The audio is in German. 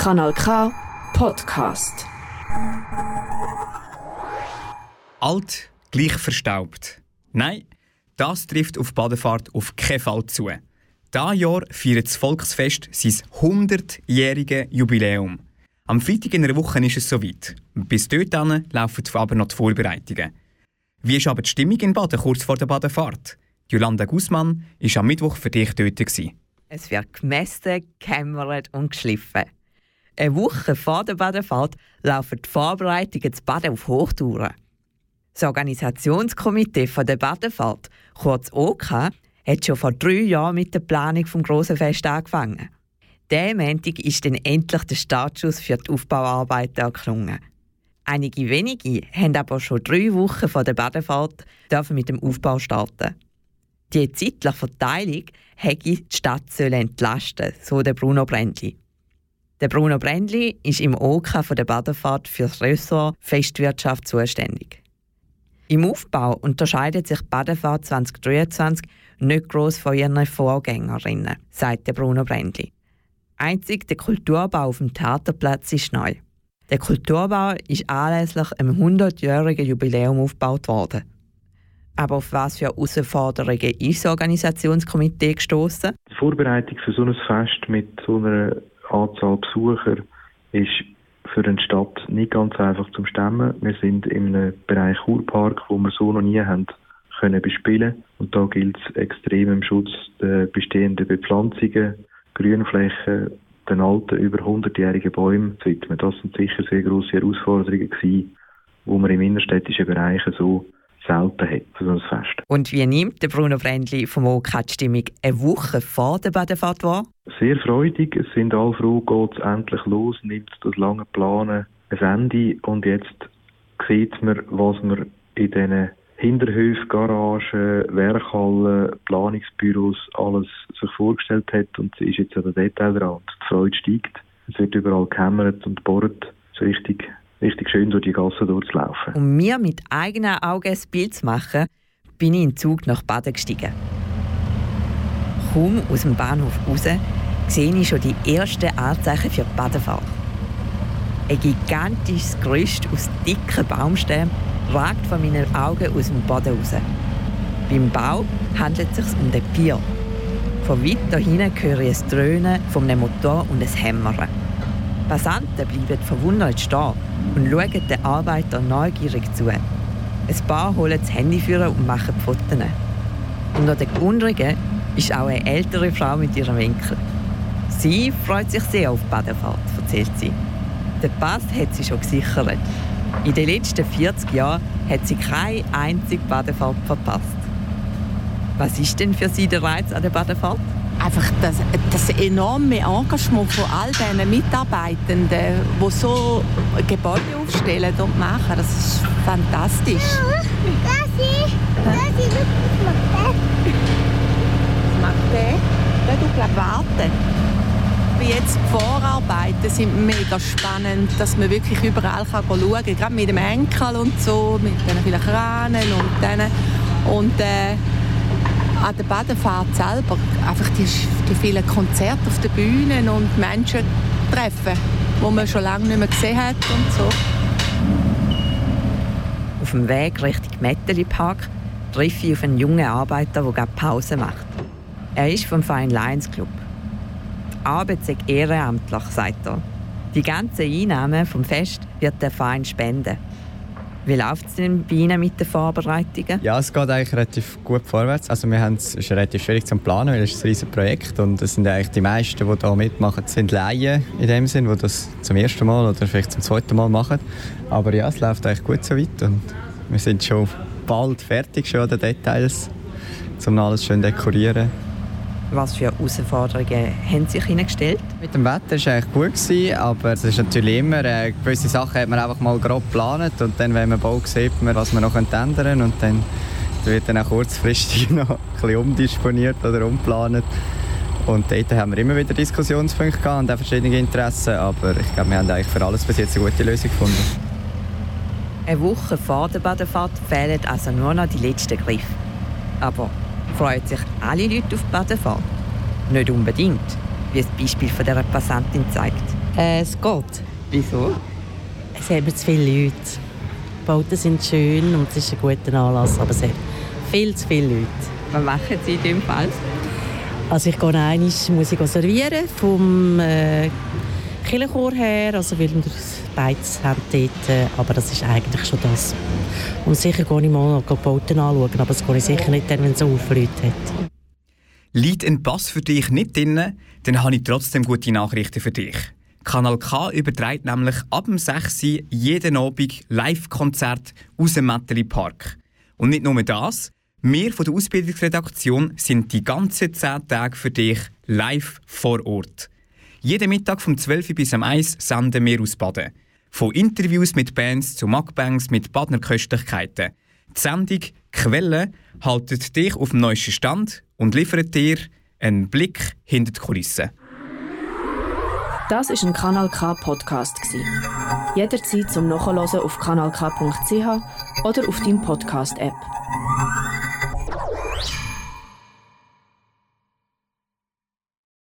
Kanal K Podcast. Alt gleich verstaubt. Nein, das trifft auf Badefahrt auf keinen Fall zu. Dieses Jahr feiert das Volksfest sein 100-jähriges Jubiläum. Am Freitag in einer Woche ist es soweit. Bis dorthin laufen aber noch die Vorbereitungen. Wie ist aber die Stimmung in Baden kurz vor der Badefahrt? Jolanda Gussmann war am Mittwoch für dich dort. Es wird gemessen, gekämmert und geschliffen. Eine Woche vor der Badefahrt laufen die Vorbereitungen zu Baden auf Hochtouren. Das Organisationskomitee der Badefahrt, kurz OK, hat schon vor drei Jahren mit der Planung des grossen Fest angefangen. Dieser Montag ist dann endlich der Startschuss für die Aufbauarbeiten erklungen. Einige wenige haben aber schon drei Wochen vor der Badefahrt mit dem Aufbau starten. Die zeitliche Verteilung hätte die Stadt entlasten so der Bruno Brändli. Der Bruno Brändli ist im OK von der Badefahrt für das Ressort Festwirtschaft zuständig. Im Aufbau unterscheidet sich die Badefahrt 2023 nicht gross von ihren Vorgängerinnen, sagt der Bruno Brändli. Einzig der Kulturbau auf dem Theaterplatz ist neu. Der Kulturbau ist anlässlich einem 100-jährigen Jubiläum aufgebaut worden. Aber auf was für Herausforderungen ist das Organisationskomitee gestoßen? Die Vorbereitung für so ein Fest mit so einer Anzahl Besucher ist für eine Stadt nicht ganz einfach zum Stemmen. Wir sind in einem Bereich Kurpark, wo wir so noch nie haben können bespielen. Und da gilt es extrem im Schutz der bestehenden Bepflanzungen, Grünflächen, den alten, über 100-jährigen Bäumen zu widmen. Das sind sicher sehr grosse Herausforderungen gewesen, die man im innerstädtischen Bereich so selten hat für so ein Fest. Und wie nimmt der Bruno Brändli vom OK die Stimmung eine Woche vor der Badefahrt wahr? Sehr freudig. Es sind alle froh, geht es endlich los, nimmt das lange Planen ein Ende und jetzt sieht man, was man in diesen Hinterhöfen, Garagen, Werkhallen, Planungsbüros alles sich vorgestellt hat und es ist jetzt an der Detailrand. Die Freude steigt. Es wird überall gehämmert und bohrt. Ist richtig richtig schön durch die Gassen durchzulaufen. Um mir mit eigenen Augen ein Bild zu machen, bin ich in den Zug nach Baden gestiegen. Kaum aus dem Bahnhof raus sehe ich schon die ersten Anzeichen für die Badenfahrt. Ein gigantisches Gerüst aus dicken Baumstämmen ragt von meinen Augen aus dem Boden raus. Beim Bau handelt es sich um den Pier. Von weit da hinten höre ich ein Dröhnen von einem Motor und ein Hämmern. Passanten bleiben verwundert stehen und schauen den Arbeitern neugierig zu. Ein paar holen das Handy für und machen Fotos. Unter den Gewundrigen ist auch eine ältere Frau mit ihrem Winkel. Sie freut sich sehr auf die Badefahrt, erzählt sie. Den Pass hat sie schon gesichert. In den letzten 40 Jahren hat sie keine einzige Badefahrt verpasst. Was ist denn für Sie der Reiz an der Badefahrt? Einfach das, das enorme Engagement von all diesen Mitarbeitenden, die so Gebäude aufstellen und machen, das ist fantastisch. Das ist, das ist, was macht der? Der tut, glaube warten. Jetzt die Vorarbeiten sind mega spannend, dass man wirklich überall kann schauen kann, gerade mit dem Enkel und so, mit den vielen Kranen und denen. Und äh, an der Badefahrt selber einfach die, die vielen Konzerte auf den Bühnen und Menschen treffen, die man schon lange nicht mehr gesehen hat und so. Auf dem Weg Richtung Metteli Park treffe ich auf einen jungen Arbeiter, der gerade Pause macht. Er ist vom Fine Lions Club. Die Arbeit sei ehrenamtlich, sagt er. Die ganze Einnahme vom Fest wird der Verein spenden. Wie läuft es denn bei Ihnen mit den Vorbereitungen? Ja, es geht eigentlich relativ gut vorwärts. Also wir haben es ist relativ schwierig zu planen, weil es ist ein riesiges Projekt und es sind eigentlich die meisten, die hier mitmachen, sind Laien in dem Sinn, die das zum ersten Mal oder vielleicht zum zweiten Mal machen. Aber ja, es läuft eigentlich gut so weit und wir sind schon bald fertig schon an den Details, um alles schön dekorieren. Was für Herausforderungen haben sich Ihnen gestellt? Mit dem Wetter war es eigentlich gut, gewesen, aber es ist natürlich immer, äh, gewisse Sachen hat man einfach mal grob geplant und dann, wenn man baut, sieht man, was man noch ändern könnte und dann wird dann auch kurzfristig noch ein bisschen umdisponiert oder umplant. Und dort haben wir immer wieder Diskussionspunkte gehabt und auch verschiedene Interessen, aber ich glaube, wir haben eigentlich für alles bis jetzt eine gute Lösung gefunden. Eine Woche vor der Badefahrt fehlen also nur noch die letzten Griffe. Aber Freuen sich alle Leute auf die Badefahrt? Nicht unbedingt, wie das Beispiel von dieser Passantin zeigt. Äh, es geht. Wieso? Es haben zu viele Leute. Die Bauten sind schön und es ist ein guter Anlass, aber es haben viel zu viele Leute. Was machen Sie in diesem Fall? Also ich gehe einmal, muss ich servieren vom äh, Kirchenchor her, also weil wir beides haben dort, äh, aber das ist eigentlich schon das. Und sicher gehe ich mal die Bauten anschauen, aber das gehe ich sicher nicht dann, wenn es so viele Leute hat. Liegt ein Pass für dich nicht drin, dann habe ich trotzdem gute Nachrichten für dich. Kanal K überträgt nämlich ab dem 6. Uhr jeden Abend Live-Konzert aus dem Metteli Park. Und nicht nur das, wir von der Ausbildungsredaktion sind die ganzen 10 Tage für dich live vor Ort. Jeden Mittag vom 12 Uhr bis am 1 senden wir aus Baden. Von Interviews mit Bands zu Mukbangs mit Badner Köstlichkeiten. Die Sendung Quelle haltet dich auf dem neuesten Stand und liefert dir einen Blick hinter die Kulissen. Das ist ein Kanal K Podcast Jederzeit zum Nachhören auf kanalk.ch oder auf deinem Podcast App.